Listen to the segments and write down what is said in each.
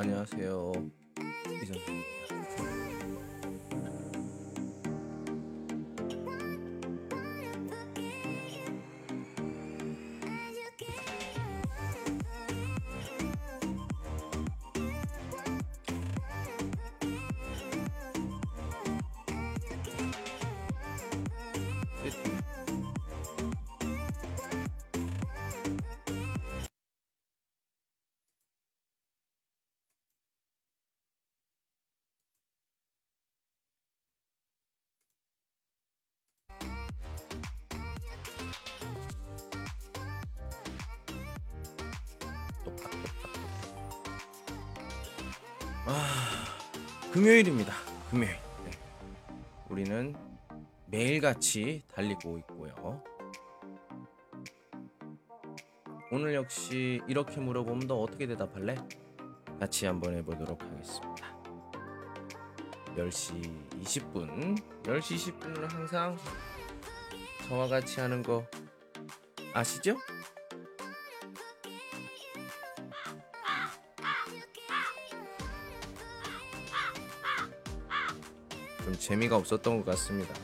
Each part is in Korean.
안녕하세요. 이선수입니다. 금요일입니다. 금요일. 네. 우리는 매일같이 달리고 있고요. 오늘 역시 이렇게 물어보면 너 어떻게 대답할래? 같이 한번 해보도록 하겠습니다. 10시 20분. 10시 20분은 항상 저와 같이 하는 거 아시죠? 재미가 없었던 것 같습니다.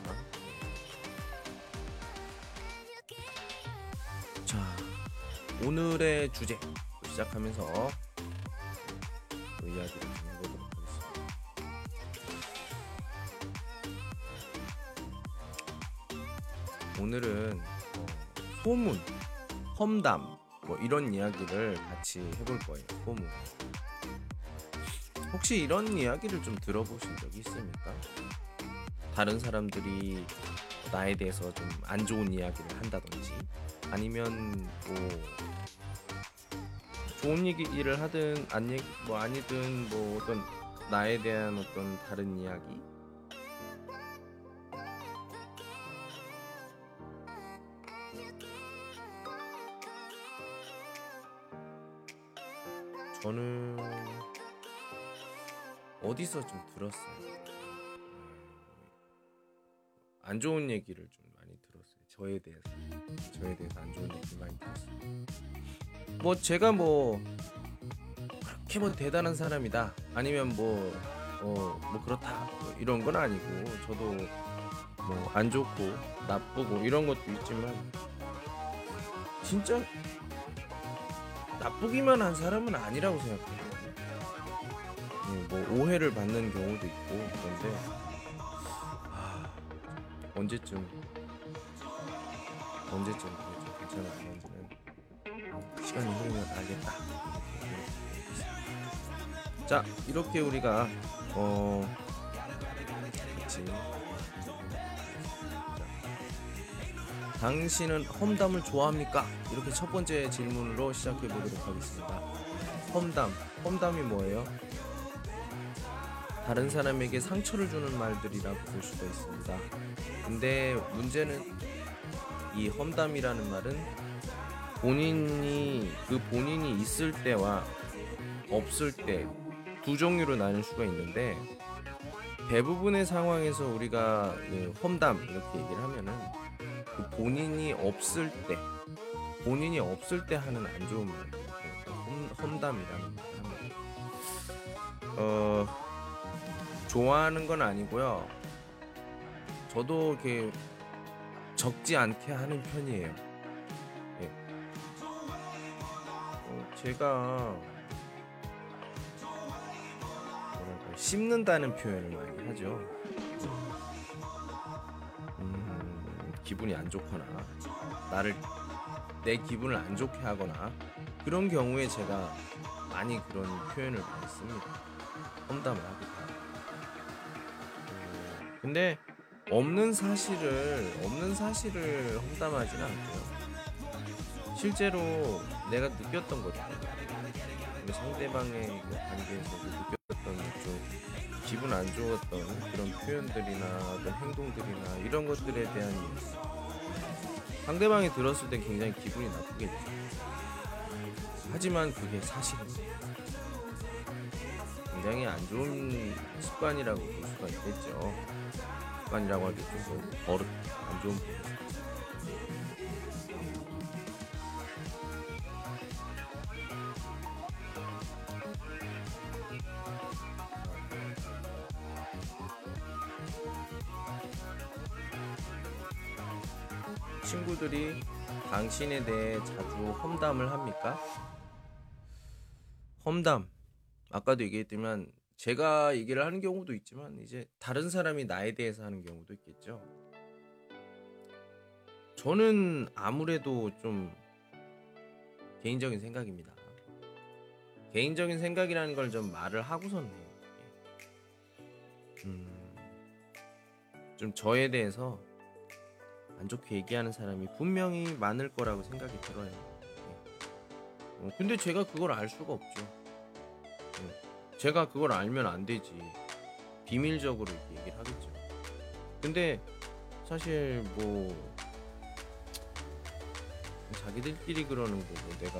자, 오늘의 주제 시작하면서 또 이야기를 좀 해보도록 하겠습니다. 오늘은 어, 소문, 험담 뭐 이런 이야기를 같이 해볼 거예요. 소문. 혹시 이런 이야기를 좀 들어보신 적이 있습니까? 다른 사람들이 나에 대해서 좀 안 좋은 이야기를 한다든지 아니면 뭐 좋은 얘기를 하든 안 얘기 뭐 아니든 뭐 어떤 나에 대한 어떤 다른 이야기 저는 어디서 좀 들었어요. 음, 안 좋은 얘기를 좀 많이 들었어요. 저에 대해서 저에 대해서 안 좋은 얘기 많이 들었어요. 뭐 제가 뭐 그렇게 뭐 대단한 사람이다 아니면 뭐 어, 뭐 그렇다 뭐 이런 건 아니고 저도 뭐 안 좋고 나쁘고 이런 것도 있지만 진짜 나쁘기만 한 사람은 아니라고 생각해요. 예, 뭐 오해를 받는 경우도 있고 그런데 아, 언제쯤 언제쯤 그게 좀 괜찮아 보이는지는 시간이 흐르면 알겠다. 자 이렇게 우리가 어. 자, 당신은 험담을 좋아합니까? 이렇게 첫 번째 질문으로 시작해 보도록 하겠습니다. 험담, 험담이 뭐예요? 다른 사람에게 상처를 주는 말들이라고 볼 수도 있습니다. 근데 문제는 이 험담이라는 말은 본인이 그 본인이 있을 때와 없을 때 두 종류로 나눌 수가 있는데 대부분의 상황에서 우리가 그 험담 이렇게 얘기를 하면은 그 본인이 없을 때 본인이 없을 때 하는 안 좋은 말 험, 험담이라는 말을 하면 어 좋아하는 건 아니고요. 저도 이렇게 적지 않게 하는 편이에요. 예. 어, 제가 뭐랄까 씹는다는 표현을 많이 하죠. 음, 기분이 안 좋거나 나를 내 기분을 안 좋게 하거나 그런 경우에 제가 많이 그런 표현을 많이 씁니다. 험담을 하고. 음, 근데 없는 사실을 없는 사실을 험담하지는 않고요. 실제로 내가 느꼈던 것들, 그 상대방의 그 관계에서 느꼈던 좀 기분 안 좋았던 그런 표현들이나 어떤 행동들이나 이런 것들에 대한. 상대방이 들었을 땐 굉장히 기분이 나쁘겠죠. 하지만 그게 사실입니다. 굉장히 안 좋은 습관이라고 볼 수가 있겠죠. 습관이라고 하기 조금 버릇 안 좋은 분. 친구들이 당신에 대해 자주 험담을 합니까? 험담. 아까도 얘기했지만 제가 얘기를 하는 경우도 있지만 이제 다른 사람이 나에 대해서 하는 경우도 있겠죠. 저는 아무래도 좀 개인적인 생각입니다. 개인적인 생각이라는 걸 좀 말을 하고선 해요. 음, 좀 저에 대해서 안 좋게 얘기하는 사람이 분명히 많을 거라고 생각이 들어요. 예. 어, 근데 제가 그걸 알 수가 없죠. 예. 제가 그걸 알면 안 되지. 비밀적으로 이렇게 얘기를 하겠죠. 근데 사실 뭐 자기들끼리 그러는 거고 내가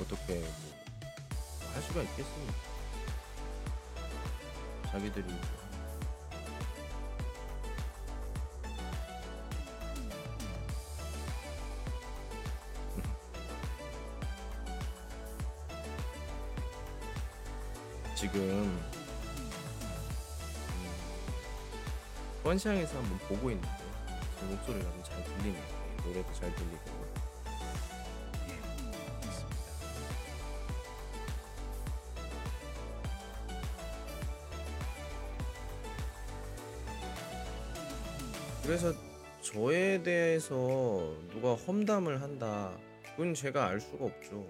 어떻게 뭐 할 수가 있겠습니까? 자기들이 지금 음, 원시향에서 한번 보고 있는데 제 목소리가 좀 잘 들리네요. 예, 노래도 잘 들리고. 그래서 저에 대해서 누가 험담을 한다 그건 제가 알 수가 없죠.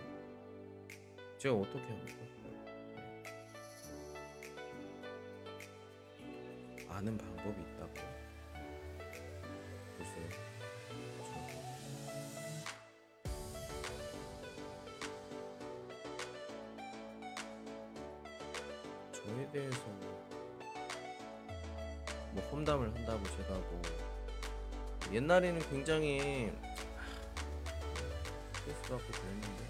제가 어떻게 합니까? 아는 방법이 있다고 보세요. 저- 저에 대해서 뭐 험담을 한다고 제가 뭐 옛날에는 굉장히 스트레스 받고 그랬는데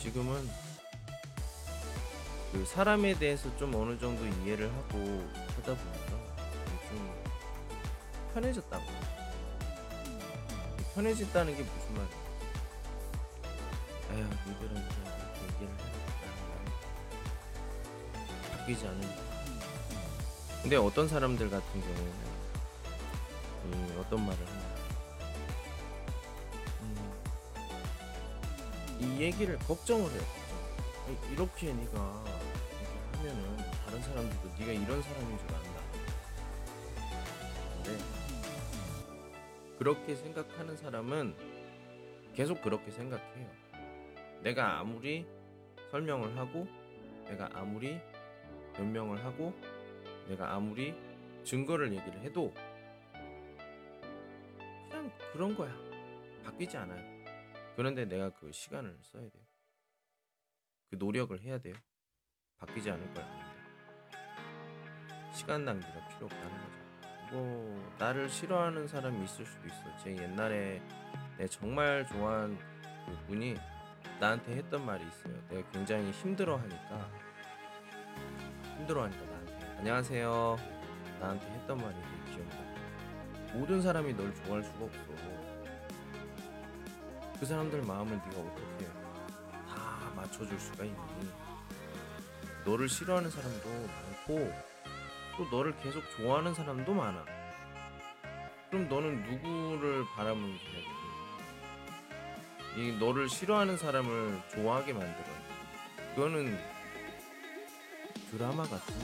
지금은 그 사람에 대해서 좀 어느 정도 이해를 하고 하다 보니까 좀 편해졌다고. 편해졌다는 게 무슨 말이야? 에휴, 니들은 그냥 그렇게 얘기를 해. 바뀌지 않으니까. 근데 어떤 사람들 같은 경우에는 이 어떤 말을 하냐? 음, 이 얘기를 걱정을 해요. 걱정. 이렇게 네가 이렇게 하면은 다른 사람들도 네가 이런 사람인 줄 안다. 근데 그렇게 생각하는 사람은 계속 그렇게 생각해요. 내가 아무리 설명을 하고 내가 아무리 변명을 하고 내가 아무리 증거를 얘기를 해도 그냥 그런 거야. 바뀌지 않아요. 그런데 내가 그 시간을 써야 돼요. 그 노력을 해야 돼요. 바뀌지 않을 걸 아는데 시간 낭비가 필요 없다는 거죠. 뭐 나를 싫어하는 사람이 있을 수도 있어. 제 옛날에 내 정말 좋아한 그 분이 나한테 했던 말이 있어요. 내가 굉장히 힘들어하니까 힘들어하니까 나한테 안녕하세요. 나한테 했던 말이 기억나. 모든 사람이 널 좋아할 수가 없어. 그 사람들 마음을 네가 어떻게 다 맞춰줄 수가 있니? 너를 싫어하는 사람도 많고 또 너를 계속 좋아하는 사람도 많아. 그럼 너는 누구를 바라보면 되겠니? 이 너를 싫어하는 사람을 좋아하게 만들어. 그거는 드라마 같은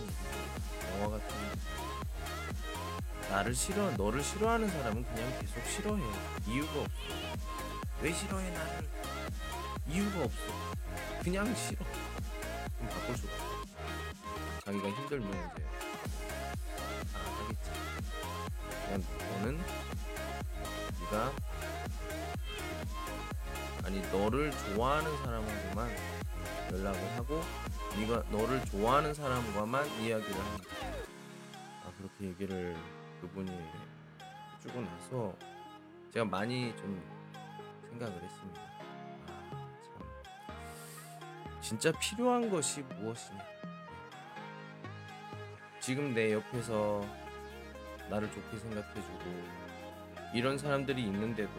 영화 같은 나를 싫어 너를 싫어하는 사람은 그냥 계속 싫어해 이유가 없어 왜 싫어해 나를 이유가 없어 그냥 싫어 그럼 없어 자기가 힘들면 이제 너는 네가 아니 너를 좋아하는 사람하고만 연락을 하고 네가 너를 좋아하는 사람과만 이야기를 합니다. 아 그렇게 얘기를 그분이 해주고 나서 제가 많이 좀 생각을 했습니다. 아, 참 진짜 필요한 것이 무엇이냐? 지금 내 옆에서 나를 좋게 생각해주고 이런 사람들이 있는데도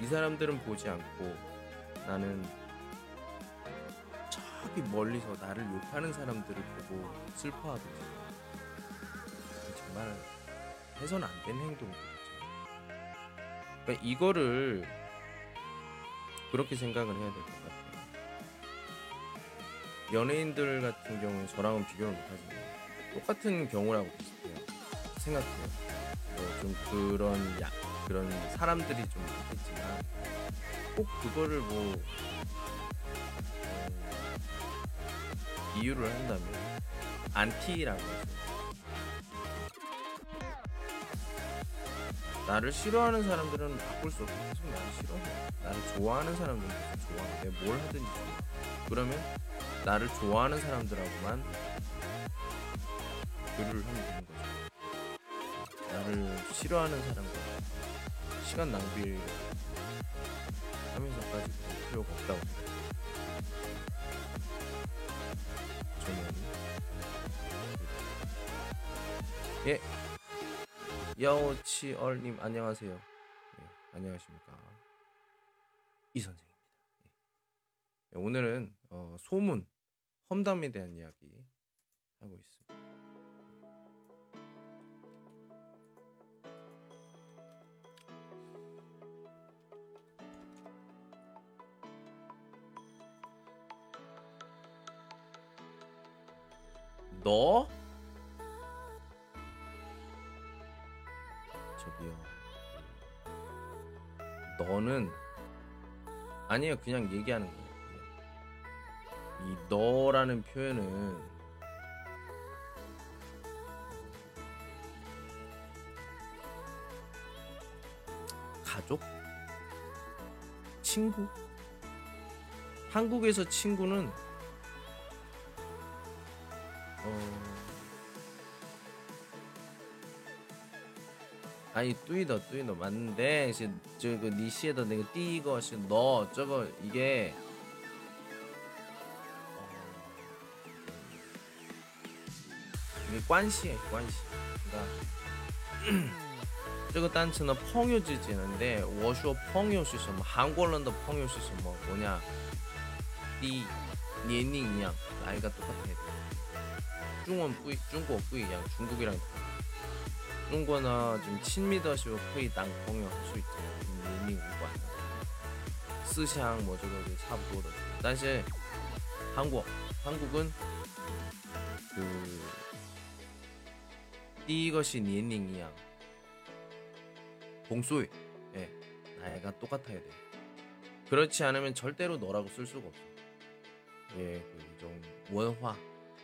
이 사람들은 보지 않고 나는 저기 멀리서 나를 욕하는 사람들을 보고 슬퍼하듯이 정말 해선 안 되는 행동이죠. 그러니까 이거를 그렇게 생각을 해야 될 것 같아요. 연예인들 같은 경우는 저랑은 비교를 못하지만 똑같은 경우라고. 생각해요. 뭐좀 그런 야, 그런 사람들이 좀 있겠지만 꼭 그거를 뭐 어, 이유를 한다면 안티라고 하죠. 나를 싫어하는 사람들은 바꿀 수 없고 계속 나를 싫어해. 나를 좋아하는 사람들은 계속 좋아해. 내가 뭘 하든지 좋아. 그러면 나를 좋아하는 사람들하고만 교류를 하면 되는 거죠. 싫어하는 사람들 시간 낭비를 하면서까지 그럴 필요가 없다고. 저는 예 야오치얼님 안녕하세요. 예, 안녕하십니까 이 선생입니다. 예. 오늘은 어, 소문 험담에 대한 이야기 하고 있습니다. 너? 저기요. 너는 아니에요. 그냥 얘기하는 거예요. 이 너라는 표현은 가족? 친구? 한국에서 친구는 어 아니 뚜이더 뚜이더 맞는데 저그 니시에더 내가 띠거 너 저거 이게 어, 이게 관시에 관시 그러니까 这个单词呢朋友之间的我说朋友是什么韩国人的朋友是什么뭐냐 띠年龄一样 나이가 똑같아 중원 뿌이 중국 뿌이양 중국이랑 중국은 좀 친밀도시고 거의 당朋友 할수 있죠.年龄 无关. 思想뭐 저거差不多的. 但是 한국 한국은 그 이것이 年龄 이양 봉수이 예 나이가 똑같아야 돼. 그렇지 않으면 절대로 너라고 쓸 수가 없어. 예, 그좀 원화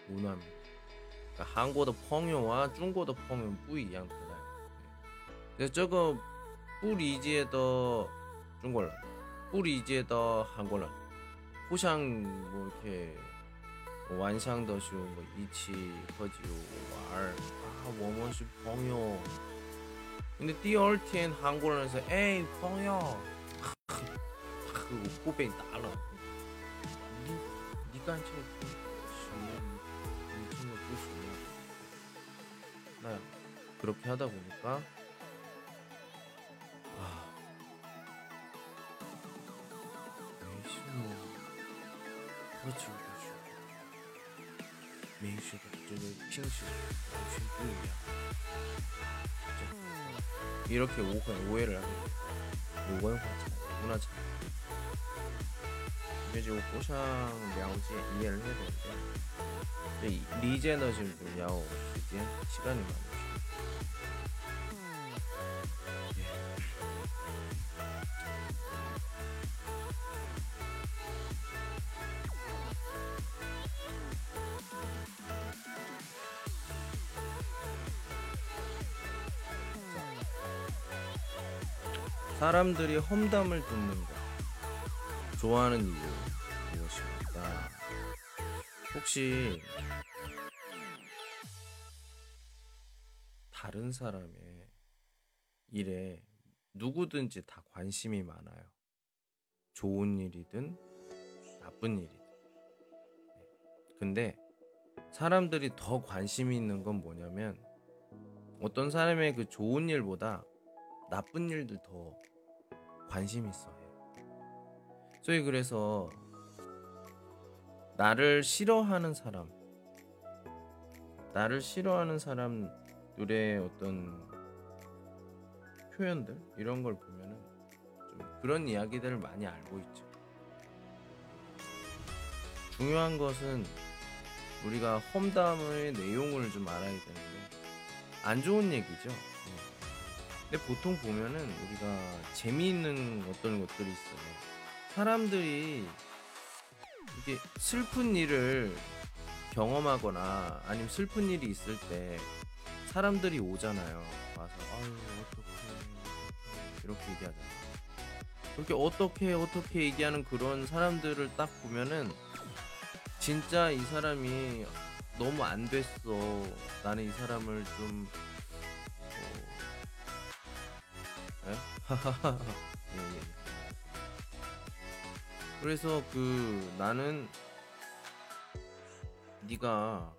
문화입니다. 韩国的朋友啊，中国的朋友不一样的。那这个不理解的中国人，不理解的韩国人，互相뭐 이렇게晚上的时候뭐一起喝酒玩儿啊，我们是朋友。근데第二天韩国人说，哎，朋友，我不被打了。你你干这个什么？ 네, 그렇게 하다 보니까 아, 메이시 뭐 그렇죠 그렇죠 메이시가 저거 핑시 이렇게 오해, 오해를 하게 돼요 오해화 차이 문화 차 이 지금 고상 량지 이해를 해야 되는데. 리제너 지금 야오 시간 시간이 많으죠. 사람들이 험담을 듣는 것 좋아하는 이유 무엇입니까? 혹시 다른 사람의 일에 누구든지 다 관심이 많아요. 좋은 일이든 나쁜 일이든. 네. 근데 사람들이 더 관심이 있는 건 뭐냐면 어떤 사람의 그 좋은 일보다 나쁜 일들 더 관심 있어요. 소위 그래서 나를 싫어하는 사람, 나를 싫어하는 사람들의 어떤 표현들 이런 걸 보면은 좀 그런 이야기들을 많이 알고 있죠. 중요한 것은 우리가 험담의 내용을 좀 알아야 되는데 안 좋은 얘기죠. 예. 근데 보통 보면은 우리가 재미있는 어떤 것들이 있어요. 사람들이 이게 슬픈 일을 경험하거나 아니면 슬픈 일이 있을 때 사람들이 오잖아요. 와서 아유 어떻게 이렇게 얘기하잖아요. 그렇게 어떻게 어떻게 얘기하는 그런 사람들을 딱 보면은 진짜 이 사람이 너무 안 됐어. 나는 이 사람을 좀 어... 에? 예, 예. 그래서 그 나는 네가 아,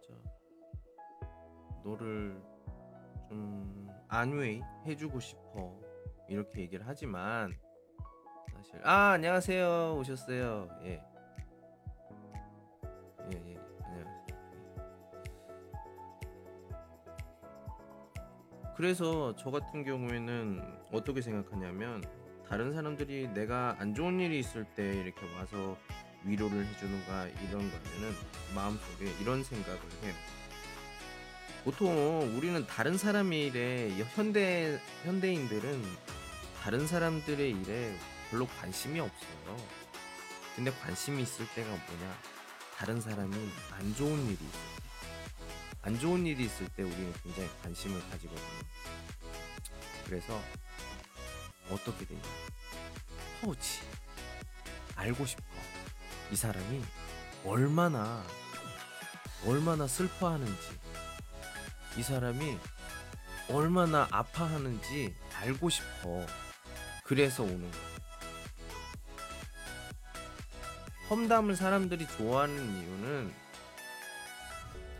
진짜 너를 좀 안웨이 해주고 싶어 이렇게 얘기를 하지만 사실 아 안녕하세요 오셨어요 예. 예, 예, 안녕하세요. 예. 그래서 저 같은 경우에는 어떻게 생각하냐면 다른 사람들이 내가 안 좋은 일이 있을 때 이렇게 와서 위로를 해주는가 이런 거면은 마음속에 이런 생각을 해요. 보통 우리는 다른 사람의 일에 현대 현대인들은 다른 사람들의 일에 별로 관심이 없어요. 근데 관심이 있을 때가 뭐냐? 다른 사람이 안 좋은 일이 있어요. 안 좋은 일이 있을 때 우리는 굉장히 관심을 가지거든요. 그래서 어떻게 되냐? 허우지. 알고 싶어. 이 사람이 얼마나 얼마나 슬퍼하는지 이 사람이 얼마나 아파하는지 알고 싶어. 그래서 오는 거야. 험담을 사람들이 좋아하는 이유는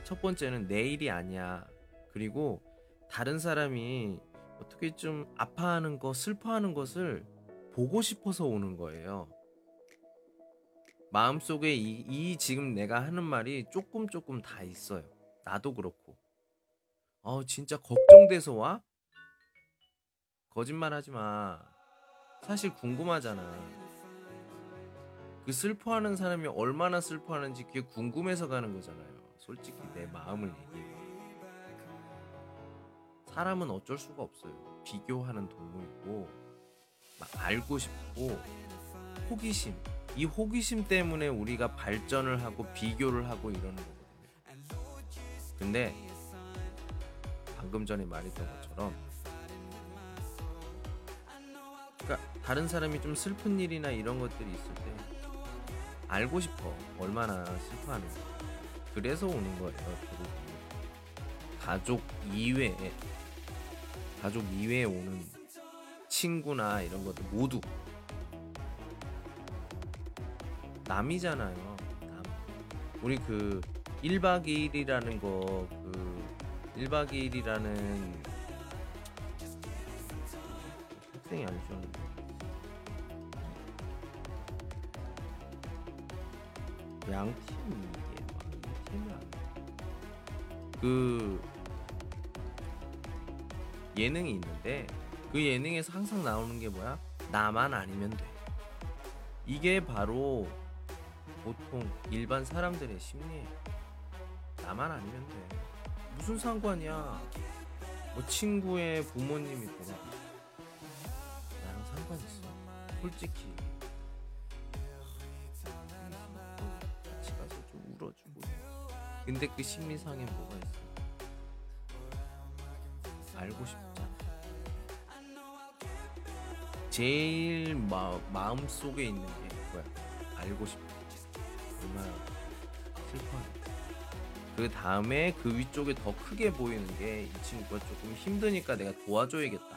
첫 번째는 내 일이 아니야. 그리고 다른 사람이 어떻게 좀 아파하는 거, 슬퍼하는 것을 보고 싶어서 오는 거예요. 마음속에 이, 이 지금 내가 하는 말이 조금 조금 다 있어요. 나도 그렇고. 어, 진짜 걱정돼서 와? 거짓말 하지 마. 사실 궁금하잖아. 그 슬퍼하는 사람이 얼마나 슬퍼하는지 그게 궁금해서 가는 거잖아요. 솔직히 내 마음을 얘기해. 사람은 어쩔 수가 없어요. 비교하는 동물이고, 막 알고 싶고, 호기심. 이 호기심 때문에 우리가 발전을 하고 비교를 하고 이러는 거거든요. 근데 방금 전에 말했던 것처럼 그러니까 다른 사람이 좀 슬픈 일이나 이런 것들이 있을 때 알고 싶어 얼마나 슬퍼하는지 그래서 오는 거예요 결국 가족 이외에 가족 이외에 오는 친구나 이런 것들 모두 남이잖아요. 남. 우리 그 1박 2일이라는 거 그 1박 2일이라는 학생이 아니셨는데 양팀이 이게 막 팀이 그 예능이 있는데 그 예능에서 항상 나오는 게 뭐야? 나만 아니면 돼. 이게 바로 보통 일반 사람들의 심리예요. 나만 아니면 돼. 무슨 상관이야? 뭐 친구의 부모님이 돌아가. 나랑 상관 있어. 솔직히. 같이 가서 좀 울어주고. 근데 그 심리상에 뭐가 있어? 알고 싶잖 제일 마, 마음 속에 있는 게 뭐야? 알고 싶어. 얼마나 슬퍼하는지. 그 다음에 그 위쪽에 더 크게 보이는 게 이 친구가 조금 힘드니까 내가 도와줘야겠다.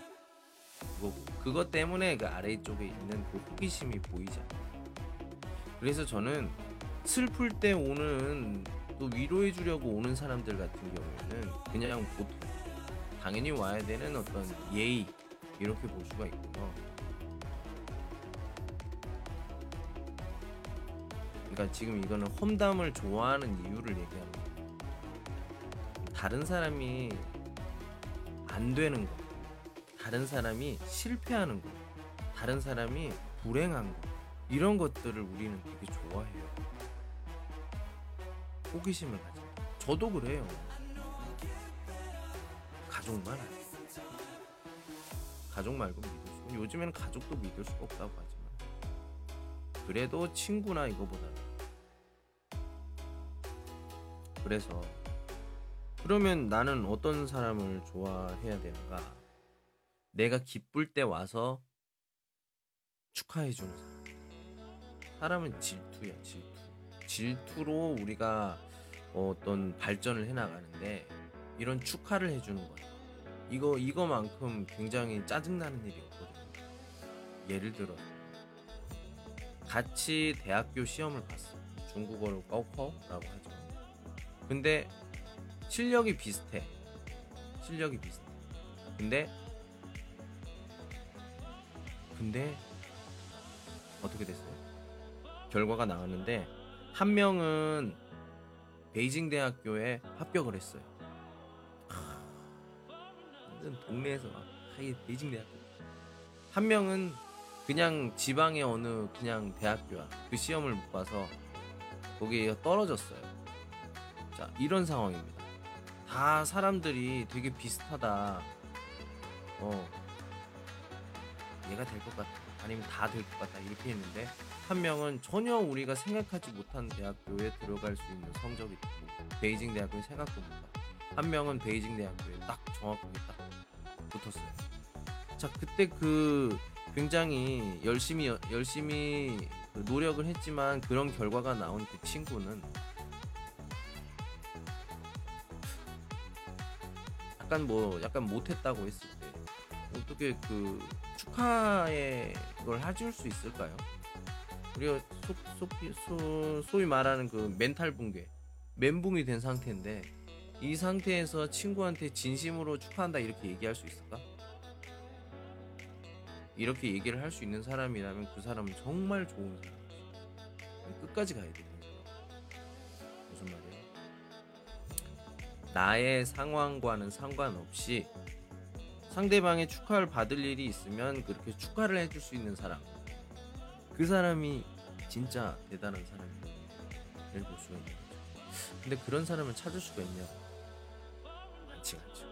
그거 그것 때문에 그 아래 쪽에 있는 그 호기심이 보이잖아. 그래서 저는 슬플 때 오는 또 위로해 주려고 오는 사람들 같은 경우에는 그냥 보통 당연히 와야 되는 어떤 예의 이렇게 볼 수가 있고요. 그러니까 지금 이거는 험담을 좋아하는 이유를 얘기하는 거예요. 다른 사람이 안 되는 거, 다른 사람이 실패하는 거, 다른 사람이 불행한 거 이런 것들을 우리는 되게 좋아해요. 호기심을 가져. 저도 그래요. 가족만 아니에요. 가족 말고 믿을 수. 요즘에는 가족도 믿을 수가 없다고 하지만 그래도 친구나 이거보다 그래서 그러면 나는 어떤 사람을 좋아해야 되는가? 내가 기쁠 때 와서 축하해 주는 사람. 사람은 질투야, 질투. 질투로 우리가 어떤 발전을 해 나가는데 이런 축하를 해 주는 거야. 이거 이거만큼 굉장히 짜증나는 일이 없거든요. 예를 들어 같이 대학교 시험을 봤어. 중국어를 꺼커라고 하죠. 근데 실력이 비슷해. 실력이 비슷해. 근데 근데 어떻게 됐어요? 결과가 나왔는데 한 명은 베이징 대학교에 합격을 했어요. 하, 동네에서 막 하이 베이징 대학교. 한 명은 그냥 지방의 어느 그냥 대학교야. 그 시험을 못 봐서 거기에 떨어졌어요. 자, 이런 상황입니다. 다 사람들이 되게 비슷하다. 어, 얘가 될 것 같다. 아니면 다 될 것 같다. 이렇게 했는데, 한 명은 전혀 우리가 생각하지 못한 대학교에 들어갈 수 있는 성적이 있고, 베이징 대학교에 못한. 한 명은 베이징 대학교에 딱 정확하게 딱 붙었어요. 자, 그때 그 굉장히 열심히, 열심히 그 노력을 했지만 그런 결과가 나온 그 친구는 약간 뭐 약간 못했다고 했을 때 어떻게 그 축하에 그걸 해줄 수 있을까요? 우리가 소, 소, 소, 소위 말하는 그 멘탈 붕괴 멘붕이 된 상태인데 이 상태에서 친구한테 진심으로 축하한다 이렇게 얘기할 수 있을까? 이렇게 얘기를 할 수 있는 사람이라면 그 사람은 정말 좋은 사람이지 끝까지 가야 되 나의 상황과는 상관없이 상대방의 축하를 받을 일이 있으면 그렇게 축하를 해줄 수 있는 사람. 그 사람이 진짜 대단한 사람이라고 볼 수가 있는 거죠. 근데 그런 사람을 찾을 수가 있냐 많지가 않죠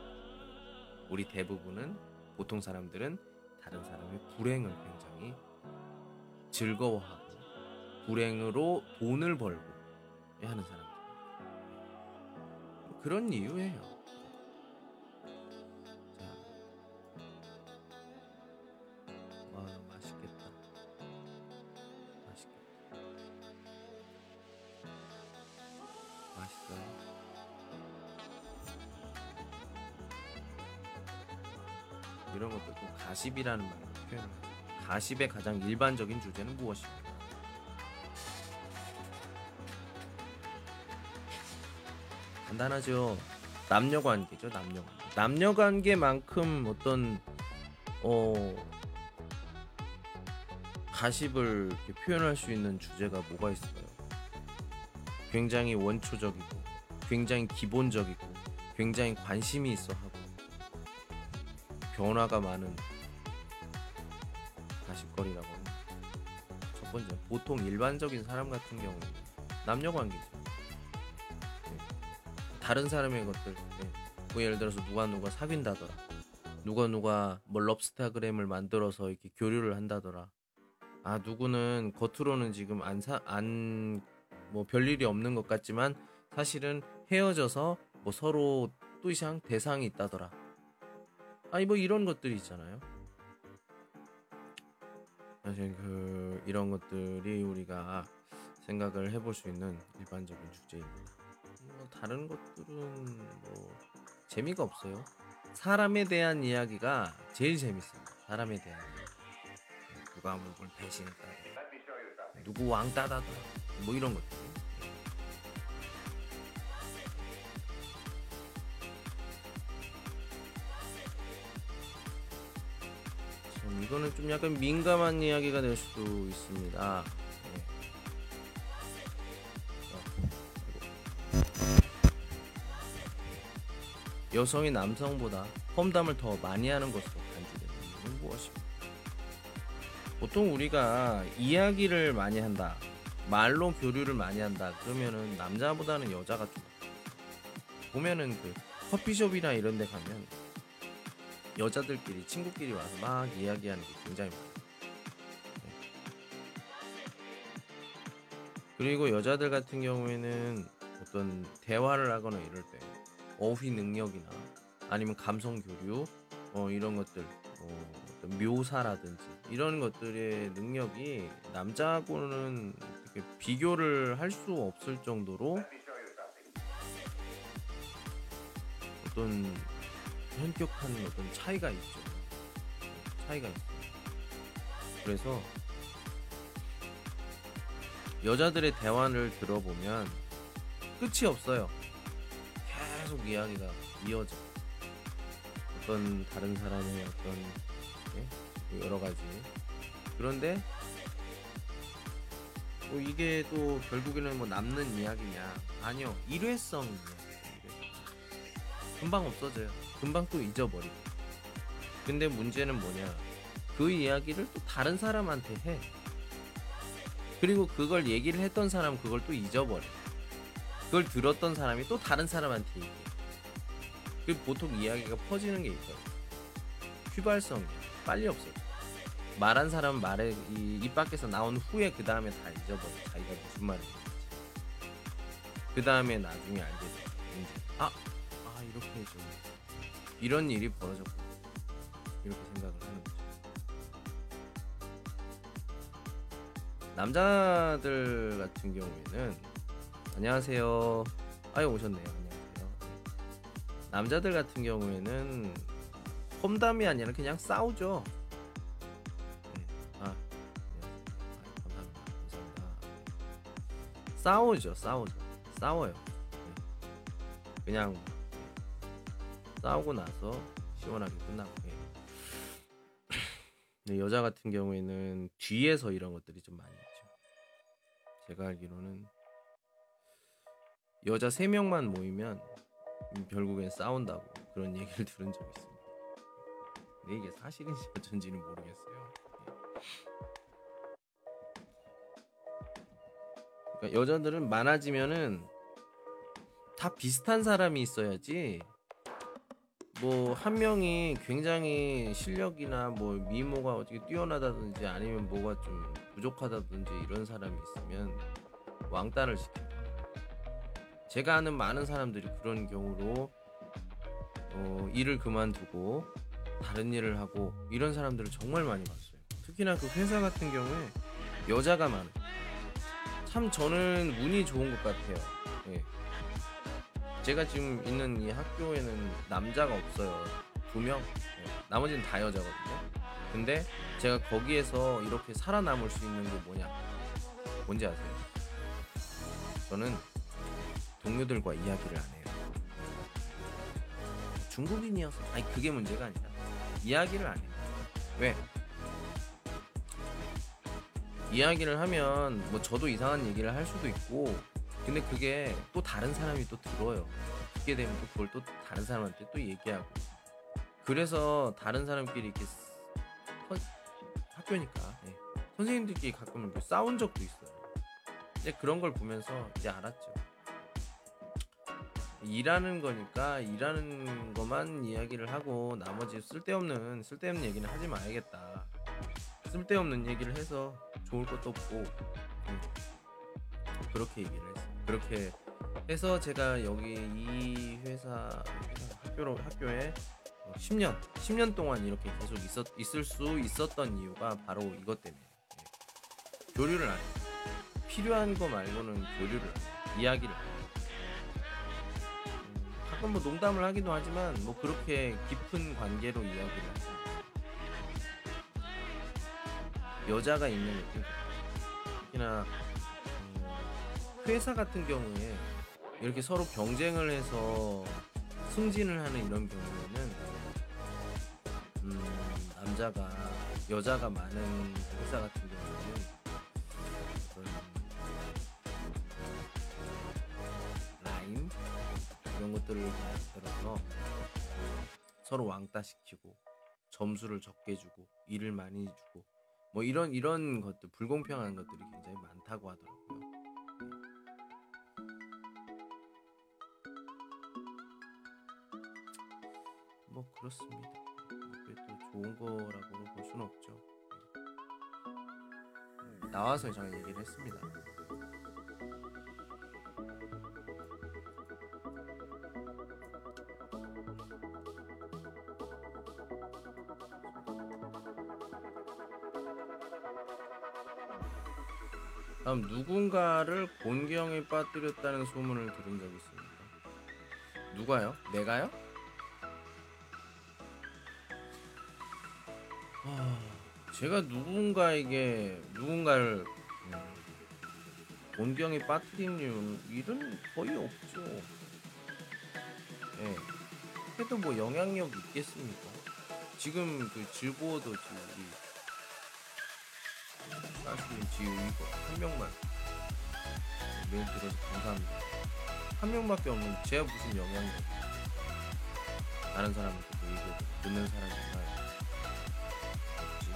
우리 대부분은 보통 사람들은 다른 사람의 불행을 굉장히 즐거워하고 불행으로 돈을 벌고 하는 사람들 그런 이유예요. 자, 와 맛있겠다. 맛있겠다. 맛있어요. 이런 것도 또 가십이라는 말로 표현을. 가십의 가장 일반적인 주제는 무엇입니까? 간단하죠. 남녀 관계죠, 남녀. 남녀 관계만큼 어떤 어 가십을 이렇게 표현할 수 있는 주제가 뭐가 있을까요? 굉장히 원초적이고, 굉장히 기본적이고, 굉장히 관심이 있어 하고 변화가 많은 가십거리라고 합니다. 첫 번째, 보통 일반적인 사람 같은 경우는 남녀 관계죠. 다른 사람의 것들 예. 뭐 예를 들어서 누가 누가 사귄다더라 누가 누가 뭐 럽스타그램을 만들어서 이렇게 교류를 한다더라 아 누구는 겉으로는 지금 안 사 안 뭐 별일이 없는 것 같지만 사실은 헤어져서 뭐 서로 또 이상 대상이 있다더라 아니 뭐 이런 것들이 있잖아요 사실 그 이런 것들이 우리가 생각을 해볼 수 있는 일반적인 주제입니다. 뭐 다른 것들은 뭐 재미가 없어요. 사람에 대한 이야기가 제일 재밌습니다. 사람에 대한 이야기. 누가 누굴 배신했다. 누구 왕따다더 뭐 이런 것들. 참 이거는 좀 약간 민감한 이야기가 될 수도 있습니다. 여성이 남성보다 험담을 더 많이 하는 것으로 간주돼. 것은 무엇입니까? 보통 우리가 이야기를 많이 한다. 말로 교류를 많이 한다. 그러면은 남자보다는 여자가 좀 보면은 그 커피숍이나 이런 데 가면 여자들끼리 친구끼리 와서 막 이야기하는 게 굉장히 많아요. 네. 그리고 여자들 같은 경우에는 어떤 대화를 하거나 이럴 때 어휘 능력이나 아니면 감성 교류 어, 이런 것들 어, 어떤 묘사라든지 이런 것들의 능력이 남자하고는 비교를 할 수 없을 정도로 어떤 현격한 어떤 차이가 있죠. 차이가 있어요. 그래서 여자들의 대화를 들어보면 끝이 없어요. 계속 이야기가 이어져. 어떤 다른 사람의 어떤 예? 여러 가지. 그런데 뭐 이게 또 결국에는 뭐 남는 이야기냐? 아니요, 일회성 이야기. 금방 없어져요. 금방 또 잊어버리고. 근데 문제는 뭐냐? 그 이야기를 또 다른 사람한테 해. 그리고 그걸 얘기를 했던 사람 그걸 또 잊어버려. 그걸 들었던 사람이 또 다른 사람한테 얘기해. 그 보통 이야기가 퍼지는 게 있어요. 휘발성 빨리 없어져. 말한 사람 말에 이, 입 밖에서 나온 후에 그 다음에 다 잊어버려. 자기가 무슨 말을. 그 다음에 나중에 알게 돼. 아, 아 이렇게 좀 이런 일이 벌어졌고 이렇게 생각을 하는 거죠. 남자들 같은 경우에는 안녕하세요. 아유 오셨네요. 안녕하세요. 네. 남자들 같은 경우에는 험담이 아니라 그냥 싸우죠. 네. 아. 아, 감사합니다. 감사합니다. 싸우죠, 싸우죠, 싸워요. 네. 그냥 싸우고 나서 시원하게 끝나고. 근데 여자 같은 경우에는 뒤에서 이런 것들이 좀 많이 있죠. 제가 알기로는 여자 3명만 모이면 음, 결국엔 싸운다고 그런 얘기를 들은 적이 있습니다. 근데 이게 사실인지 어쩐지는 모르겠어요. 그러니까 여자들은 많아지면은 다 비슷한 사람이 있어야지 뭐 한 명이 굉장히 실력이나 뭐 미모가 어떻게 뛰어나다든지 아니면 뭐가 좀 부족하다든지 이런 사람이 있으면 왕따를 시켜요. 제가 아는 많은 사람들이 그런 경우로 어, 일을 그만두고 다른 일을 하고 이런 사람들을 정말 많이 봤어요. 특히나 그 회사 같은 경우에 여자가 많아요. 참 저는 운이 좋은 것 같아요. 예. 제가 지금 있는 이 학교에는 남자가 없어요. 두 명. 예. 나머지는 다 여자거든요. 근데 제가 거기에서 이렇게 살아남을 수 있는 게 뭐냐? 뭔지 아세요? 저는 동료들과 이야기를 안 해요. 중국인이어서 아니 그게 문제가 아니라 이야기를 안 해요. 왜? 이야기를 하면 뭐 저도 이상한 얘기를 할 수도 있고 근데 그게 또 다른 사람이 또 들어요. 듣게 되면 또 그걸 또 다른 사람한테 또 얘기하고 그래서 다른 사람끼리 이렇게 선- 학교니까 예. 선생님들끼리 가끔 싸운 적도 있어요. 이제 그런 걸 보면서 이제 알았죠. 일하는 거니까 일하는 것만 이야기를 하고 나머지 쓸데없는 쓸데없는 얘기는 하지 말아야겠다. 쓸데없는 얘기를 해서 좋을 것도 없고 음, 그렇게 얘기를 했어요. 그렇게 해서 제가 여기 이 회사 학교로 학교에 10년 10년 동안 이렇게 계속 있었 있을 수 있었던 이유가 바로 이것 때문에 예. 교류를 안 해요. 필요한 거 말고는 교류를 안 해요. 이야기를 안 해요. 음, 가끔 뭐 농담을 하기도 하지만 뭐 그렇게 깊은 관계로 이야기를 않아요. 여자가 있는 느낌 특히나 음, 회사 같은 경우에 이렇게 서로 경쟁을 해서 승진을 하는 이런 경우에는 음, 남자가 여자가 많은 회사 같은 이런 것들을 만들어서 서로 왕따시키고 점수를 적게 주고 일을 많이 주고 뭐 이런 이런 것들 불공평한 것들이 굉장히 많다고 하더라고요. 뭐 그렇습니다. 또 좋은 거라고는 볼 수는 없죠. 나와서 제가 얘기를 했습니다. 다음 누군가를 곤경에 빠뜨렸다는 소문을 들은 적이 있습니다. 누가요? 내가요? 아, 제가 누군가에게 누군가를 음, 곤경에 빠뜨린 일은 거의 없죠. 예. 해도 뭐 영향력 있겠습니까? 지금 그 즐거워도 지금 사실은 지금 이거 한 명만 메일 들어서 감사합니다. 한 명밖에 없는 제가 무슨 영향력? 다른 사람한테 뭐 이거 듣는 있나요? 없지.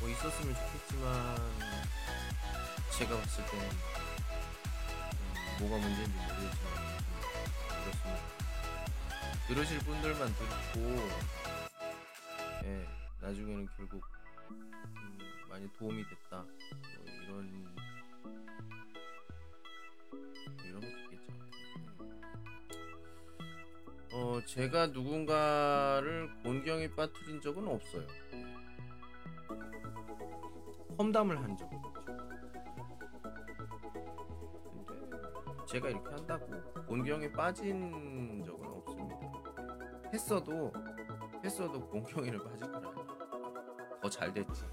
뭐 있었으면 좋겠지만 제가 봤을 때는 음, 뭐가 문제인지 모르겠지만 음, 그렇습니다. 들으실 분들만 듣고 예. 나중에는 결국 음, 많이 도움이 됐다 뭐 이런 뭐 이런 게 있겠죠. 어 제가 누군가를 곤경에 빠뜨린 적은 없어요. 험담을 한 적은. 근데 제가 이렇게 한다고 곤경에 빠진 적은 없습니다. 했어도 했어도 곤경이를 빠질 거라. 더잘 됐지.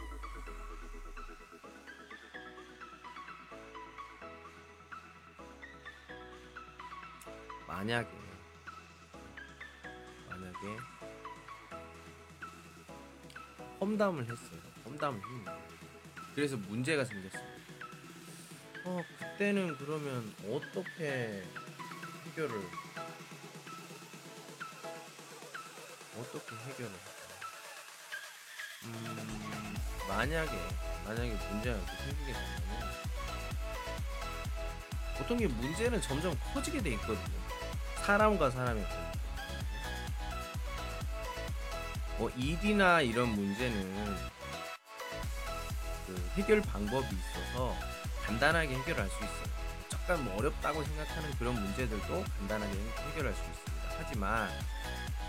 만약에 만약에 험담을 했어요. 험담을 했는데 그래서 문제가 생겼어요. 어 그때는 그러면 어떻게 해결을 어떻게 해결을 할까? 음, 만약에 만약에 문제가 이렇게 생기게 되면 보통 이 문제는 점점 커지게 돼 있거든요. 사람과 사람의 관계. 뭐 일이나 이런 문제는 그 해결 방법이 있어서 간단하게 해결할 수 있어요. 약간 뭐 어렵다고 생각하는 그런 문제들도 간단하게 해결할 수 있습니다. 하지만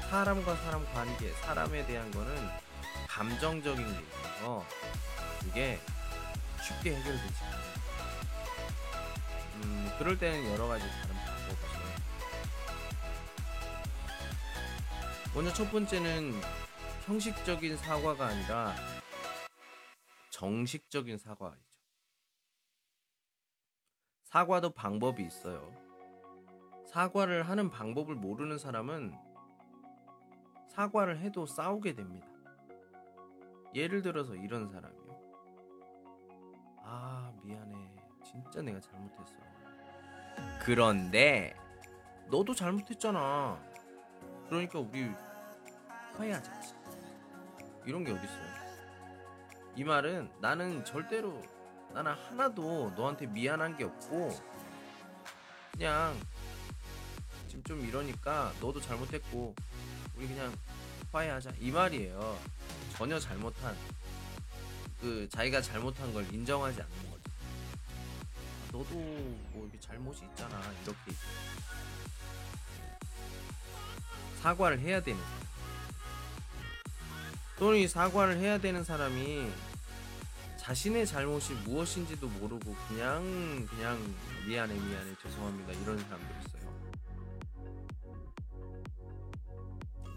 사람과 사람 관계, 사람에 대한 거는 감정적인 게 있어서 이게 쉽게 해결되지 않아요. 음, 그럴 때는 여러 가지 다른 먼저 첫 번째는 형식적인 사과가 아니라 정식적인 사과이죠. 사과도 방법이 있어요. 사과를 하는 방법을 모르는 사람은 사과를 해도 싸우게 됩니다. 예를 들어서 이런 사람이요. 아, 미안해. 진짜 내가 잘못했어. 그런데 너도 잘못했잖아. 그러니까 우리 화해하자. 이런 게 어딨어요? 이 말은 나는 절대로 나는 하나도 너한테 미안한 게 없고 그냥 지금 좀 이러니까 너도 잘못했고 우리 그냥 화해하자 이 말이에요. 전혀 잘못한 그 자기가 잘못한 걸 인정하지 않는 거죠. 아, 너도 뭐 이렇게 잘못이 있잖아 이렇게 사과를 해야 되는. 또는 이 사과를 해야 되는 사람이 자신의 잘못이 무엇인지도 모르고 그냥 그냥 미안해 미안해 죄송합니다 이런 사람들 있어요.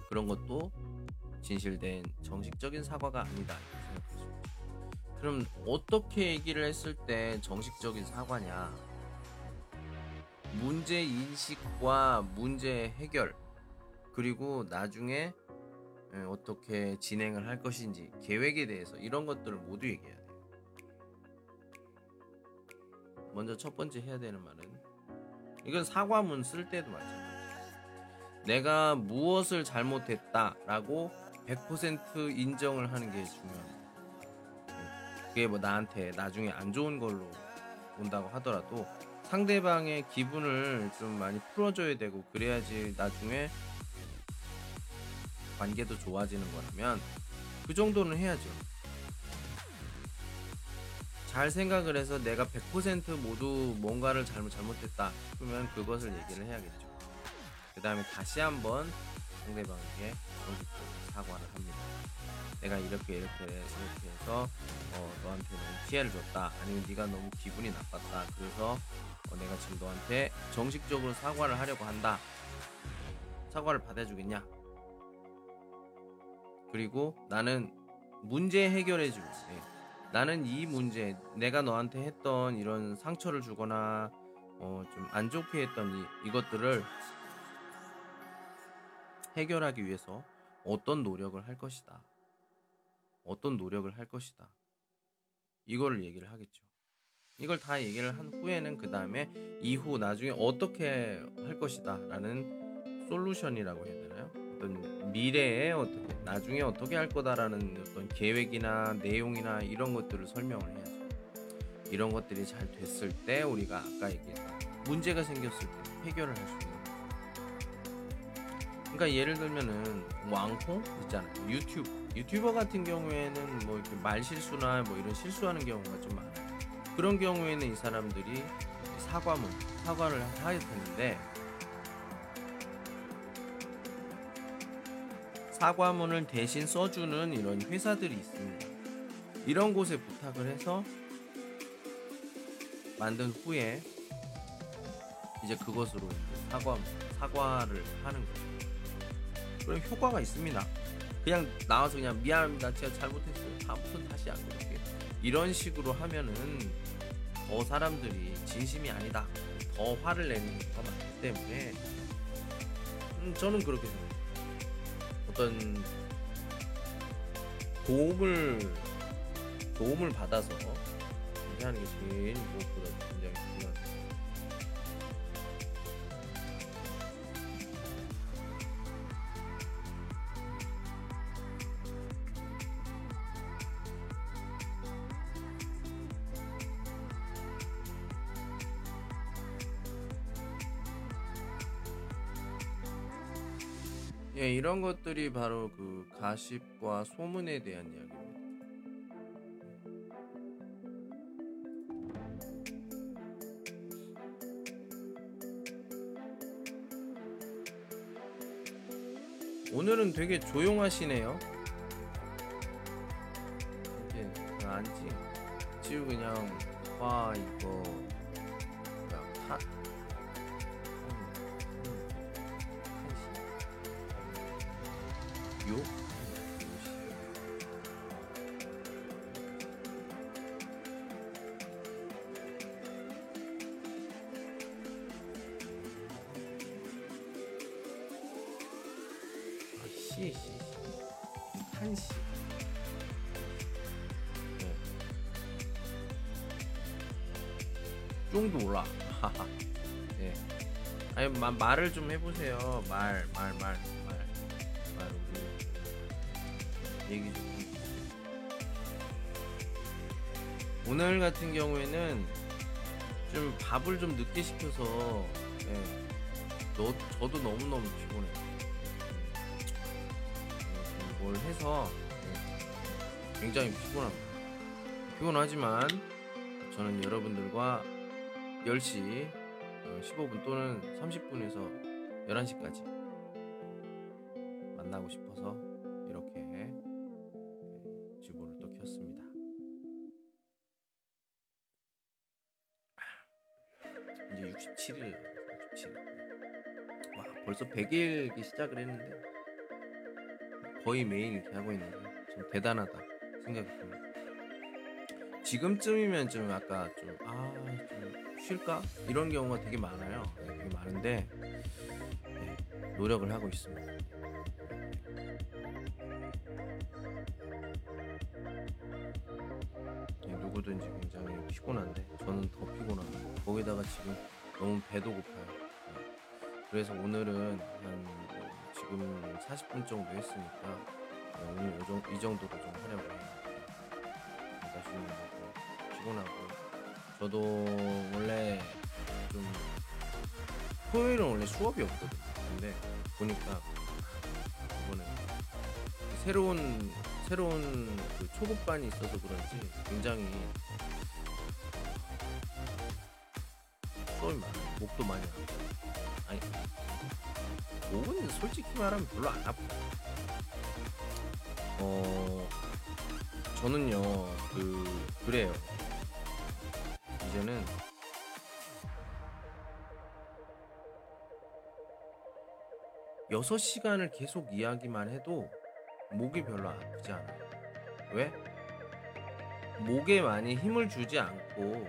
그런 것도 진실된 정식적인 사과가 아니다. 그럼 어떻게 얘기를 했을 때 정식적인 사과냐? 문제 인식과 문제 해결 그리고 나중에 예, 어떻게 진행을 할 것인지 계획에 대해서 이런 것들을 모두 얘기해야 돼요. 먼저 첫 번째 해야 되는 말은 이건 사과문 쓸 때도 마찬가지예요. 내가 무엇을 잘못했다라고 100% 인정을 하는 게 중요합니다. 그게 뭐 나한테 나중에 안 좋은 걸로 온다고 하더라도 상대방의 기분을 좀 많이 풀어줘야 되고 그래야지 나중에 관계도 좋아지는 거라면 그 정도는 해야죠. 잘 생각을 해서 내가 100% 모두 뭔가를 잘못 잘못했다 싶으면 그것을 얘기를 해야겠죠. 그 다음에 다시 한번 상대방에게 정식적으로 사과를 합니다. 내가 이렇게 이렇게 이렇게 해서 어, 너한테 너무 피해를 줬다. 아니면 네가 너무 기분이 나빴다. 그래서 어, 내가 지금 너한테 정식적으로 사과를 하려고 한다. 사과를 받아주겠냐? 그리고 나는 문제 해결해 줄 때, 나는 이 문제, 내가 너한테 했던 이런 상처를 주거나 어, 좀 안 좋게 했던 이, 이것들을 해결하기 위해서 어떤 노력을 할 것이다. 어떤 노력을 할 것이다. 이거를 얘기를 하겠죠. 이걸 다 얘기를 한 후에는 그 다음에 이후 나중에 어떻게 할 것이다 라는 솔루션이라고 해야 되나요? 어떤 미래에 어떻게 나중에 어떻게 할 거다라는 어떤 계획이나 내용이나 이런 것들을 설명을 해야죠. 이런 것들이 잘 됐을 때 우리가 아까 얘기했던 문제가 생겼을 때 해결을 할 수 있는 거죠. 그러니까 예를 들면은 왕콩 있잖아요. 유튜브 유튜버 같은 경우에는 뭐 이렇게 말 실수나 뭐 이런 실수하는 경우가 좀 많아요. 그런 경우에는 이 사람들이 사과문 사과를 하야 되는데 사과문을 대신 써주는 이런 회사들이 있습니다. 이런 곳에 부탁을 해서 만든 후에 이제 그것으로 사과 사과를 하는 거죠. 그럼 효과가 있습니다. 그냥 나와서 그냥 미안합니다. 제가 잘못했어요. 다음부터는 다시 안 그럴게요. 이런 식으로 하면은 더 사람들이 진심이 아니다. 더 화를 내는 경우가 많기 때문에 음, 저는 그렇게 생각해요. 어떤 도움을 도움을 받아서 하는 게 제일 무엇보다 굉장히 중요합니다. 이런 것들이 바로 그 가십과 소문에 대한 이야기입니다. 오늘은 되게 조용하시네요. 쫑도. 하하. 네. 아니 마, 말을 좀 해보세요. 말, 말, 말, 말, 말 우리 얘기 좀. 오늘 같은 경우에는 좀 밥을 좀 늦게 시켜서 예, 너, 저도 너무 너무 피곤해요. 음, 뭘 해서 예, 굉장히 피곤합니다. 피곤하지만 저는 여러분들과 10시 15분 또는 30분에서 11시까지 만나고 싶어서 이렇게 예, 지보를 또 켰습니다. 이제 67일, 67일. 와, 벌써 100일기 시작을 했는데 거의 매일 이렇게 하고 있는데 좀 대단하다 생각이 듭니다. 지금쯤이면 좀 아까 좀 아 좀 쉴까 이런 경우가 되게 많아요. 네, 되게 많은데 네, 노력을 하고 있습니다. 네, 누구든지 굉장히 피곤한데 저는 더 피곤합니다. 거기다가 지금 너무 배도 고파요. 네. 그래서 오늘은 한 지금 40분 정도 했으니까 어, 오늘 이 정도로 좀 하려고 해요. 날씨는 뭐 피곤하고 저도 원래 좀 토요일은 원래 수업이 없거든요. 근데 보니까 이번에 새로운 새로운 그 초급반이 있어서 그런지 굉장히 수업이 많아요. 목도 많이 아프고 아니 목은 솔직히 말하면 별로 안 아파요. 어 저는요 그 그래요. 6시간을 계속 이야기만 해도 목이 별로 아프지 않아요. 왜? 목에 많이 힘을 주지 않고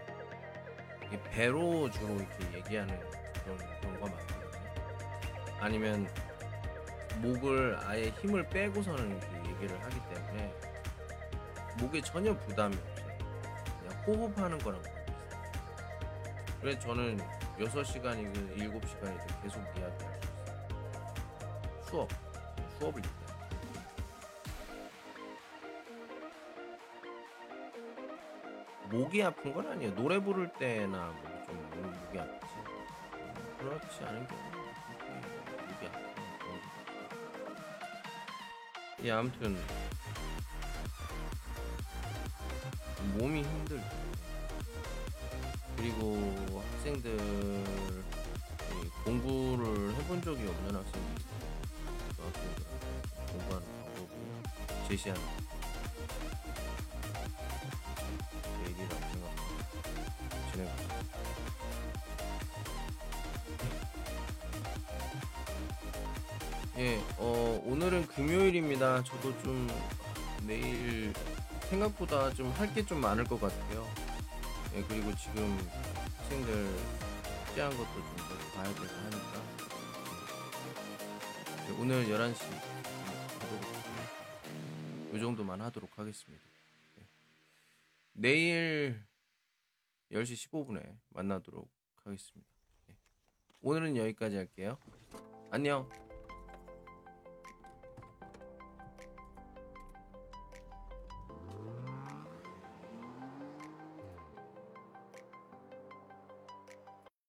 배로 주로 이렇게 얘기하는 그런 경우가 많거든요. 아니면 목을 아예 힘을 빼고서는 이렇게 얘기를 하기 때문에 목에 전혀 부담이 없어요. 그냥 호흡하는 거랑 비슷해요. 그래서 저는 6시간이든 7시간이든 계속 이야기하고 수업, 수업을 얘기해요. 목이 아픈 건 아니에요. 노래 부를 때나 목이 좀 목- 목이 아프지. 음, 그렇지 않은 그렇게 목이 없어요. 예, 아무튼 몸이 힘들죠. 그리고 학생들 이 공부를 해본 적이 없는 학생들이 제시하는 얘기라고 생각하고 진행하고 있습니다. 예, 어, 오늘은 금요일입니다. 저도 좀 내일 생각보다 좀 할 게 좀 많을 것 같아요. 예, 그리고 지금 학생들 숙제한 것도 좀 봐야 되고 하니까 예, 오늘 11시 하도록 이 정도만 하도록 하겠습니다. 예. 내일 10시 15분에 만나도록 하겠습니다. 예. 오늘은 여기까지 할게요. 안녕.